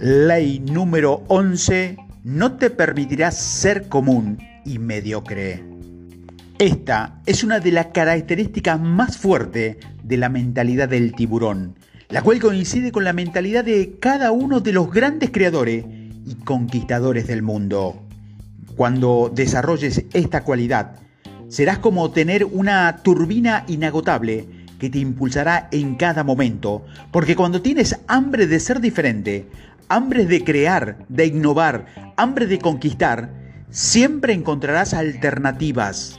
Ley número 11. No te permitirás ser común y mediocre. Esta es una de las características más fuertes de la mentalidad del tiburón, la cual coincide con la mentalidad de cada uno de los grandes creadores y conquistadores del mundo. Cuando desarrolles esta cualidad, serás como tener una turbina inagotable que te impulsará en cada momento, porque cuando tienes hambre de ser diferente, hambre de crear, de innovar, hambre de conquistar, siempre encontrarás alternativas.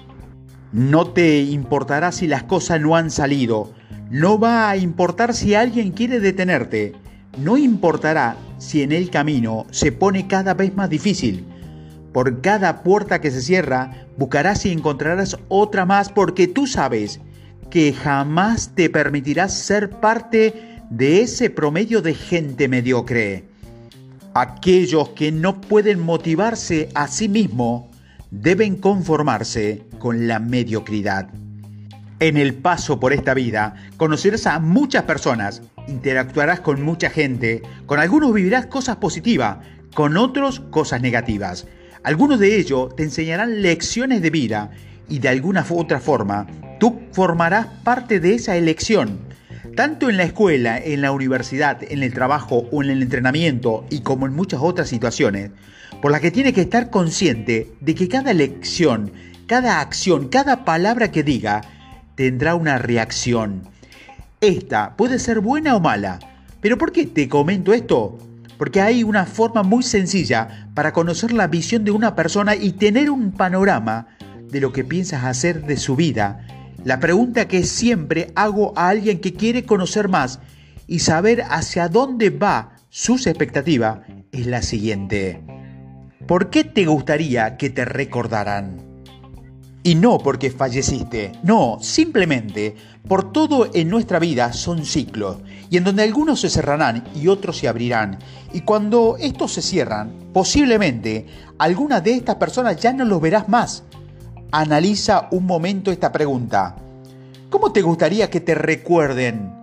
No te importará si las cosas no han salido, no va a importar si alguien quiere detenerte, no importará si en el camino se pone cada vez más difícil. Por cada puerta que se cierra, buscarás y encontrarás otra más porque tú sabes que jamás te permitirás ser parte de ese promedio de gente mediocre. Aquellos que no pueden motivarse a sí mismos deben conformarse con la mediocridad. En el paso por esta vida conocerás a muchas personas, interactuarás con mucha gente, con algunos vivirás cosas positivas, con otros cosas negativas. Algunos de ellos te enseñarán lecciones de vida y de alguna otra forma tú formarás parte de esa elección. Tanto en la escuela, en la universidad, en el trabajo o en el entrenamiento y como en muchas otras situaciones, por las que tienes que estar consciente de que cada lección, cada acción, cada palabra que diga tendrá una reacción. Esta puede ser buena o mala, pero ¿por qué te comento esto? porque hay una forma muy sencilla para conocer la visión de una persona y tener un panorama de lo que piensas hacer de su vida. La pregunta que siempre hago a alguien que quiere conocer más y saber hacia dónde va sus expectativas es la siguiente. ¿Por qué te gustaría que te recordaran? Y no porque falleciste, no, simplemente por todo en nuestra vida son ciclos, y en donde algunos se cerrarán y otros se abrirán. Y cuando estos se cierran, posiblemente alguna de estas personas ya no los verás más. Analiza un momento esta pregunta. ¿Cómo te gustaría que te recuerden?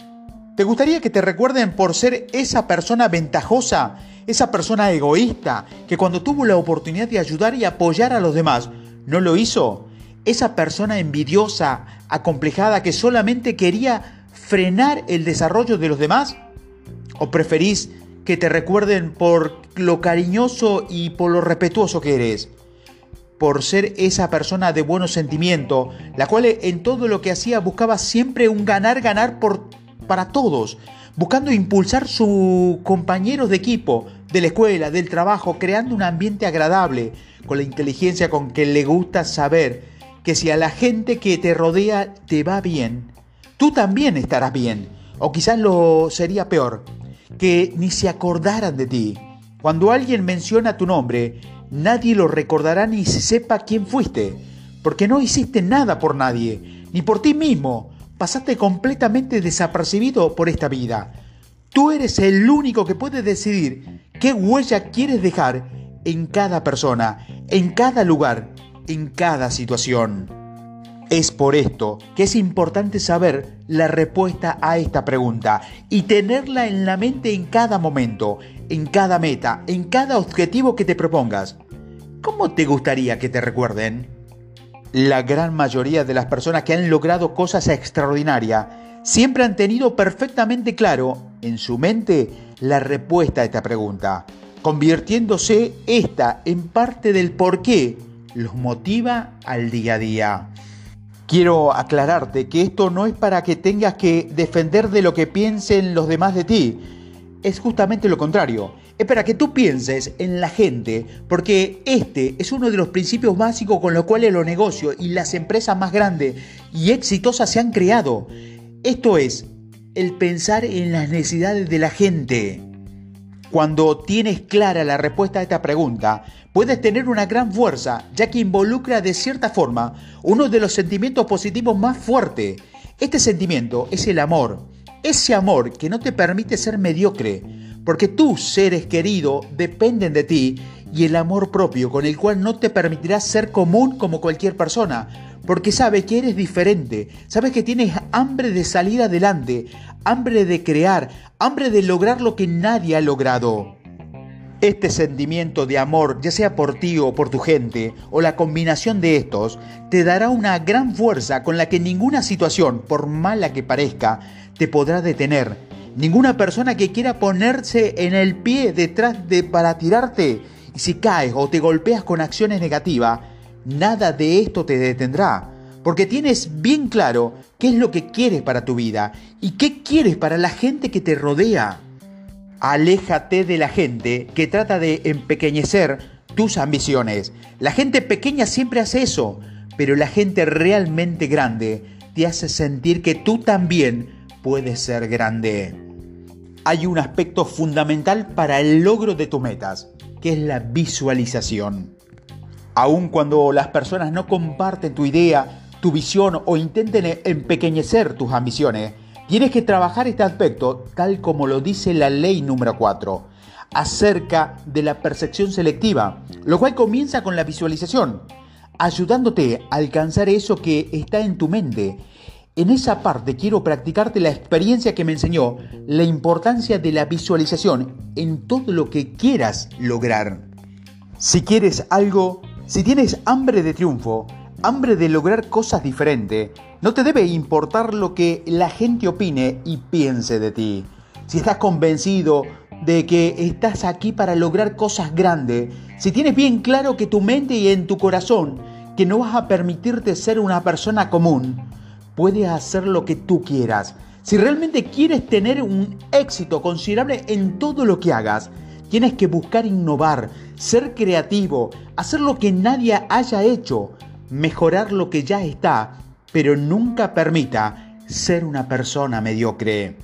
¿Te gustaría que te recuerden por ser esa persona ventajosa, esa persona egoísta, que cuando tuvo la oportunidad de ayudar y apoyar a los demás, no lo hizo? esa persona envidiosa, acomplejada, que solamente quería frenar el desarrollo de los demás? ¿O preferís que te recuerden por lo cariñoso y por lo respetuoso que eres? Por ser esa persona de buenos sentimientos, la cual en todo lo que hacía buscaba siempre un ganar-ganar para todos, buscando impulsar sus compañeros de equipo, de la escuela, del trabajo, creando un ambiente agradable, con la inteligencia con que le gusta saber que si a la gente que te rodea te va bien, tú también estarás bien. O quizás lo sería peor, que ni se acordaran de ti. Cuando alguien menciona tu nombre, nadie lo recordará ni se sepa quién fuiste, porque no hiciste nada por nadie, ni por ti mismo. Pasaste completamente desapercibido por esta vida. Tú eres el único que puede decidir qué huella quieres dejar en cada persona, en cada lugar, en cada situación. Es por esto que es importante saber la respuesta a esta pregunta y tenerla en la mente en cada momento, en cada meta, en cada objetivo que te propongas. ¿Cómo te gustaría que te recuerden? La gran mayoría de las personas que han logrado cosas extraordinarias siempre han tenido perfectamente claro en su mente la respuesta a esta pregunta, convirtiéndose esta en parte del por qué los motiva al día a día. Quiero aclararte que esto no es para que tengas que defender de lo que piensen los demás de ti. Es justamente lo contrario. Es para que tú pienses en la gente, porque este es uno de los principios básicos con los cuales los negocios y las empresas más grandes y exitosas se han creado. Esto es, el pensar en las necesidades de la gente. Cuando tienes clara la respuesta a esta pregunta, puedes tener una gran fuerza, ya que involucra de cierta forma uno de los sentimientos positivos más fuertes. Este sentimiento es el amor, ese amor que no te permite ser mediocre, porque tus seres queridos dependen de ti y el amor propio con el cual no te permitirá ser común como cualquier persona, porque sabe que eres diferente, sabes que tienes hambre de salir adelante, hambre de crear, hambre de lograr lo que nadie ha logrado. Este sentimiento de amor, ya sea por ti o por tu gente, o la combinación de estos, te dará una gran fuerza con la que ninguna situación, por mala que parezca, te podrá detener. Ninguna persona que quiera ponerse en el pie detrás de para tirarte, y si caes o te golpeas con acciones negativas, nada de esto te detendrá. Porque tienes bien claro qué es lo que quieres para tu vida y qué quieres para la gente que te rodea. Aléjate de la gente que trata de empequeñecer tus ambiciones. La gente pequeña siempre hace eso, pero la gente realmente grande te hace sentir que tú también puedes ser grande. Hay un aspecto fundamental para el logro de tus metas, que es la visualización. Aun cuando las personas no comparten tu idea, tu visión o intenten empequeñecer tus ambiciones, Tienes que trabajar este aspecto tal como lo dice la ley número 4 acerca de la percepción selectiva, lo cual comienza con la visualización, ayudándote a alcanzar eso que está en tu mente. En esa parte quiero practicarte la experiencia que me enseñó la importancia de la visualización en todo lo que quieras lograr. Si quieres algo, si tienes hambre de triunfo, hambre de lograr cosas diferentes, no te debe importar lo que la gente opine y piense de ti. Si estás convencido de que estás aquí para lograr cosas grandes, si tienes bien claro que tu mente y en tu corazón que no vas a permitirte ser una persona común, puedes hacer lo que tú quieras. Si realmente quieres tener un éxito considerable en todo lo que hagas, tienes que buscar innovar, ser creativo, hacer lo que nadie haya hecho, mejorar lo que ya está pero nunca permita ser una persona mediocre.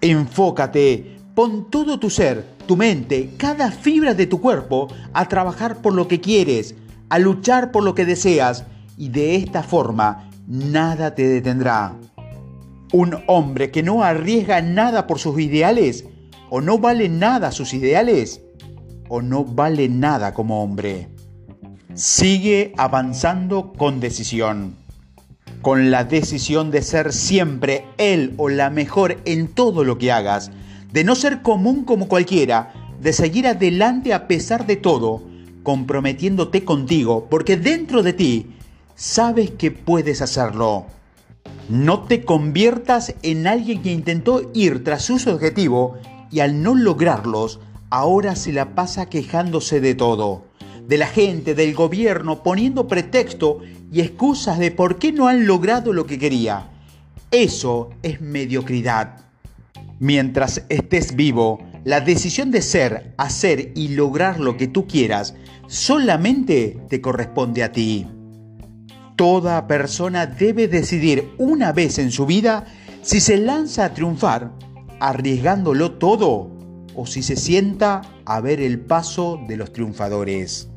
Enfócate, pon todo tu ser, tu mente, cada fibra de tu cuerpo a trabajar por lo que quieres, a luchar por lo que deseas y de esta forma nada te detendrá. Un hombre que no arriesga nada por sus ideales, o no vale nada sus ideales, o no vale nada como hombre. Sigue avanzando con decisión con la decisión de ser siempre él o la mejor en todo lo que hagas, de no ser común como cualquiera, de seguir adelante a pesar de todo, comprometiéndote contigo, porque dentro de ti sabes que puedes hacerlo. No te conviertas en alguien que intentó ir tras su objetivo y al no lograrlos, ahora se la pasa quejándose de todo de la gente, del gobierno, poniendo pretexto y excusas de por qué no han logrado lo que quería. Eso es mediocridad. Mientras estés vivo, la decisión de ser, hacer y lograr lo que tú quieras solamente te corresponde a ti. Toda persona debe decidir una vez en su vida si se lanza a triunfar arriesgándolo todo o si se sienta a ver el paso de los triunfadores.